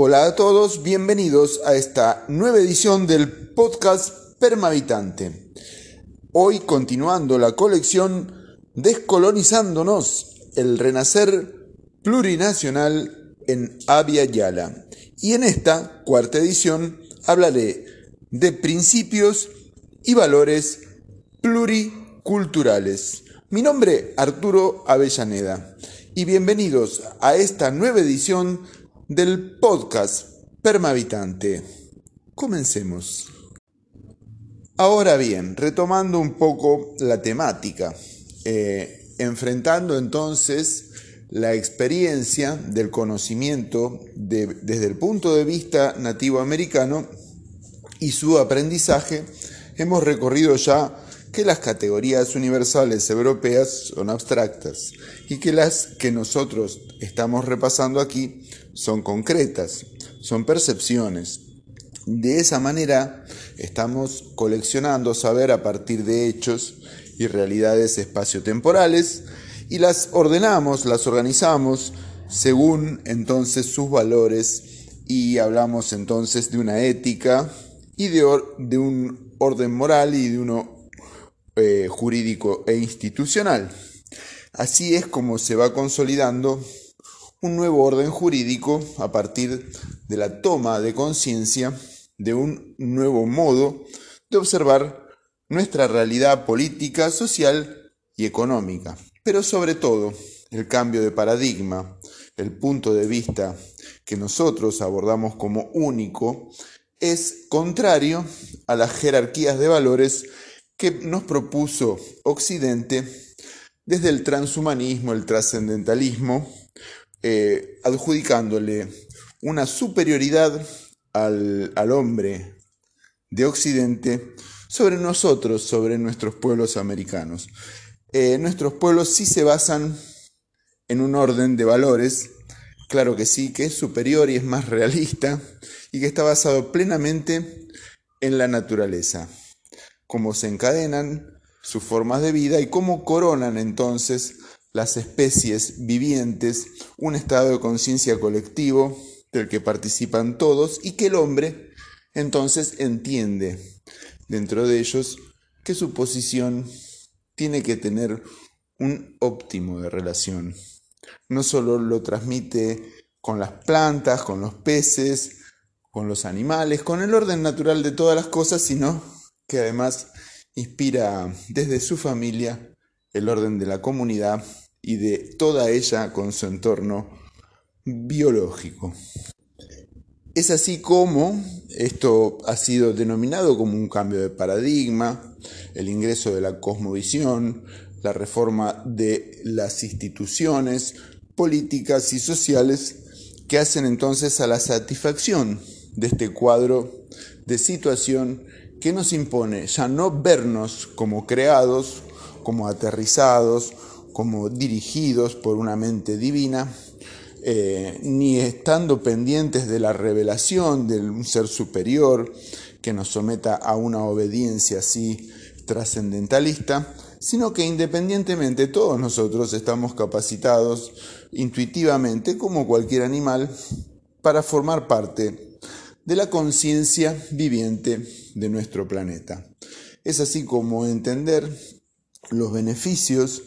Hola a todos, bienvenidos a esta nueva edición del podcast Permavitante. Hoy continuando la colección Descolonizándonos, el renacer plurinacional en Abya Yala. Y en esta cuarta edición hablaré de principios y valores pluriculturales. Mi nombre Arturo Avellaneda y bienvenidos a esta nueva edición del podcast Permavitante. Comencemos. Ahora bien, retomando un poco la temática, eh, enfrentando entonces la experiencia del conocimiento desde el punto de vista nativo americano y su aprendizaje, hemos recorrido ya que las categorías universales europeas son abstractas y que las que nosotros estamos repasando aquí son concretas, son percepciones. De esa manera estamos coleccionando saber a partir de hechos y realidades espaciotemporales y las ordenamos, las organizamos según entonces sus valores y hablamos entonces de una ética y de, un orden moral y de uno eh, jurídico e institucional. Así es como se va consolidando un nuevo orden jurídico a partir de la toma de conciencia de un nuevo modo de observar nuestra realidad política, social y económica. Pero sobre todo, el cambio de paradigma, el punto de vista que nosotros abordamos como único, es contrario a las jerarquías de valores que nos propuso Occidente desde el transhumanismo, el trascendentalismo, eh, adjudicándole una superioridad al, hombre de Occidente sobre nosotros, sobre nuestros pueblos americanos. Eh, nuestros pueblos sí se basan en un orden de valores, claro que sí, que es superior y es más realista y que está basado plenamente en la naturaleza, cómo se encadenan sus formas de vida y cómo coronan entonces las especies vivientes un estado de conciencia colectivo del que participan todos y que el hombre entonces entiende dentro de ellos que su posición tiene que tener un óptimo de relación. No solo lo transmite con las plantas, con los peces, con los animales, con el orden natural de todas las cosas, sino que además inspira desde su familia el orden de la comunidad y de toda ella con su entorno biológico. Es así como esto ha sido denominado como un cambio de paradigma, el ingreso de la cosmovisión, la reforma de las instituciones políticas y sociales que hacen entonces a la satisfacción de este cuadro de situación que nos impone ya no vernos como creados, como aterrizados, como dirigidos por una mente divina, eh, ni estando pendientes de la revelación de un ser superior que nos someta a una obediencia así trascendentalista, sino que independientemente todos nosotros estamos capacitados intuitivamente, como cualquier animal, para formar parte de la conciencia viviente de nuestro planeta. Es así como entender los beneficios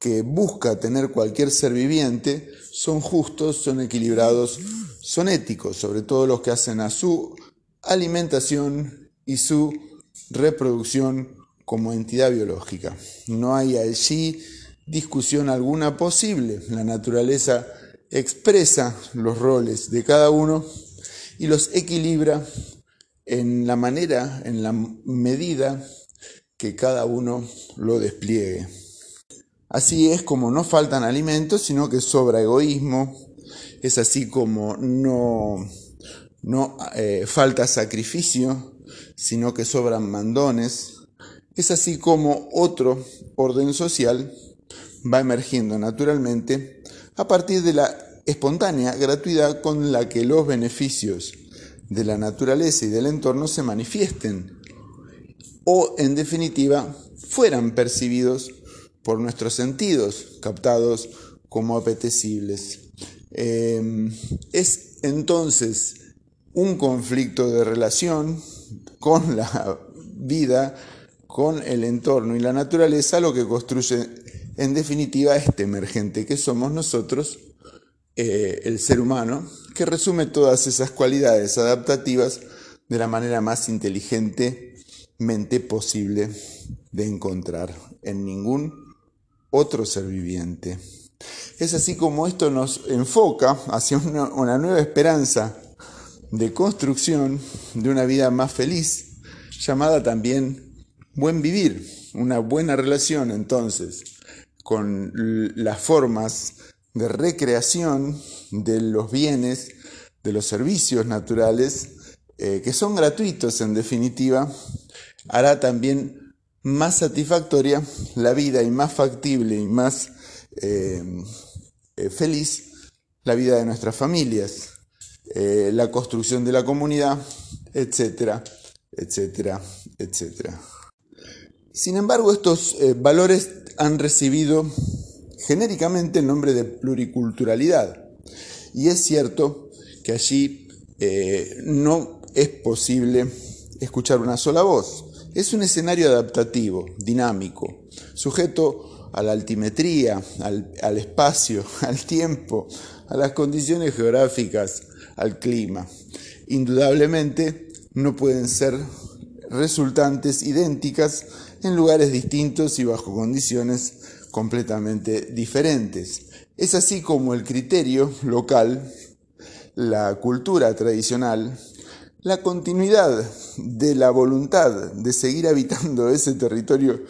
que busca tener cualquier ser viviente son justos, son equilibrados, son éticos, sobre todo los que hacen a su alimentación y su reproducción como entidad biológica. No hay allí discusión alguna posible. La naturaleza expresa los roles de cada uno y los equilibra en la manera, en la medida que cada uno lo despliegue. Así es como no faltan alimentos, sino que sobra egoísmo. Es así como no, no eh, falta sacrificio, sino que sobran mandones. Es así como otro orden social va emergiendo naturalmente a partir de la espontánea gratuidad con la que los beneficios de la naturaleza y del entorno se manifiesten o en definitiva fueran percibidos por nuestros sentidos, captados como apetecibles. Em, es entonces un conflicto de relación con la vida, con el entorno y la naturaleza, lo que construye en definitiva este emergente que somos nosotros, eh, el ser humano, que resume todas esas cualidades adaptativas de la manera más inteligentemente posible de encontrar en ningún otro ser viviente. Es así como esto nos enfoca hacia una, nueva esperanza de construcción de una vida más feliz, llamada también buen vivir, una buena relación entonces con las formas de recreación de los bienes, de los servicios naturales, eh, que son gratuitos en definitiva, hará también más satisfactoria la vida y más factible y más eh, eh, feliz la vida de nuestras familias, la construcción de la comunidad, etcétera, etcétera, etcétera. Sin embargo, estos valores han recibido genéricamente el nombre de pluriculturalidad. Y es cierto que allí eh, no es posible escuchar una sola voz. Es un escenario adaptativo, dinámico, sujeto a la altimetría, al, al espacio, al tiempo, a las condiciones geográficas, al clima. Indudablemente no pueden ser resultantes idénticas en lugares distintos y bajo condiciones completamente diferentes. Es así como el criterio local, la cultura tradicional, la continuidad de la voluntad de seguir habitando ese territorio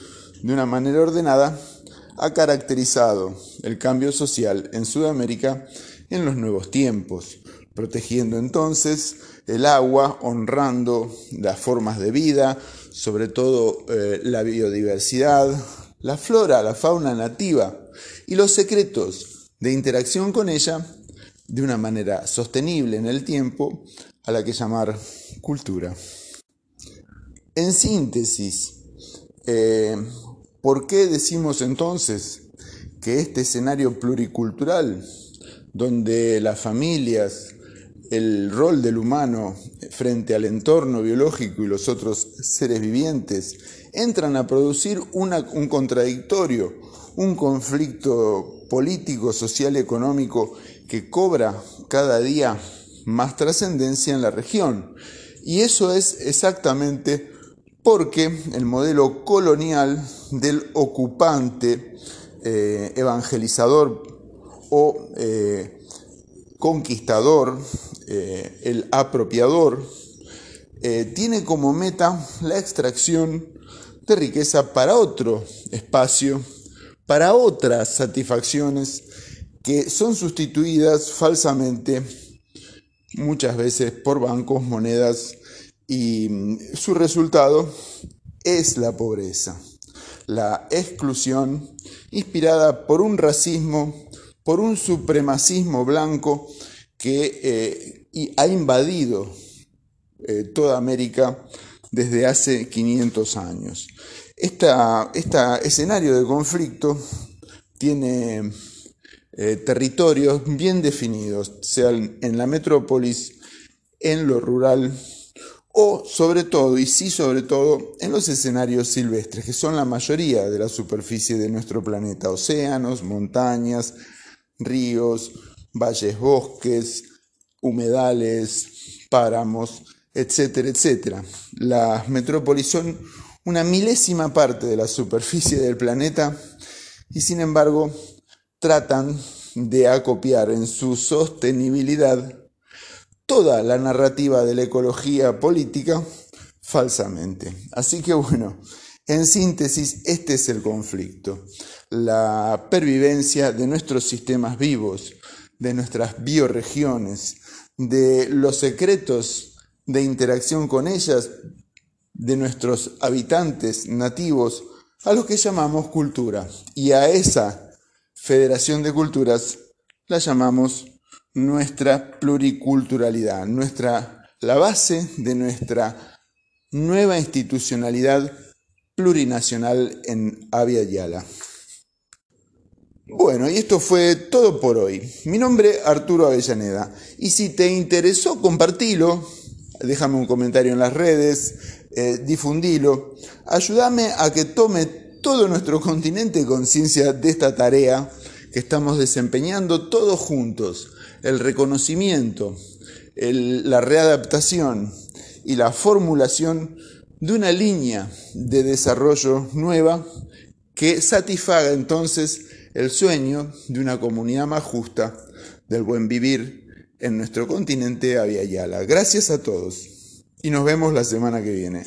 de una manera ordenada, ha caracterizado el cambio social en Sudamérica en los nuevos tiempos, protegiendo entonces el agua, honrando las formas de vida, sobre todo eh, la biodiversidad, la flora, la fauna nativa y los secretos de interacción con ella de una manera sostenible en el tiempo, a la que llamar cultura. En síntesis, eh, ¿por qué decimos entonces que este escenario pluricultural, donde las familias, el rol del humano frente al entorno biológico y los otros seres vivientes entran a producir un contradictorio, un conflicto político, social, económico que cobra cada día más trascendencia en la región. Y eso es exactamente porque el modelo colonial del ocupante eh, evangelizador o eh, conquistador, eh, el apropiador, tiene como meta la extracción riqueza para otro espacio, para otras satisfacciones que son sustituidas falsamente muchas veces por bancos, monedas y su resultado es la pobreza, la exclusión inspirada por un racismo por un supremacismo blanco que eh, ha invadido eh, toda América desde hace 500 años. Este escenario de conflicto tiene eh, territorios bien definidos, sea en la metrópolis, en lo rural o sobre todo, y sí sobre todo, en los escenarios silvestres, que son la mayoría de la superficie de nuestro planeta, océanos, montañas, ríos, valles, bosques, humedales, páramos, etcétera, etcétera. Las metrópolis son una milésima parte de la superficie del planeta y sin embargo tratan de acopiar en su sostenibilidad toda la narrativa de la ecología política falsamente. Así que bueno, en síntesis, este es el conflicto la pervivencia de nuestros sistemas vivos, de nuestras bioregiones, de los secretos de interacción con ellas, de nuestros habitantes nativos, a lo que llamamos cultura. Y a esa federación de culturas la llamamos nuestra pluriculturalidad, nuestra, la base de nuestra nueva institucionalidad plurinacional en Avia Yala. Bueno, y esto fue todo por hoy. Mi nombre es Arturo Avellaneda. Y si te interesó, compartilo, déjame un comentario en las redes, eh, difundilo. Ayúdame a que tome todo nuestro continente conciencia de esta tarea que estamos desempeñando todos juntos. El reconocimiento, la readaptación y la formulación de una línea de desarrollo nueva que satisfaga entonces el sueño de una comunidad más justa, del buen vivir en nuestro continente Yala. Gracias a todos y nos vemos la semana que viene.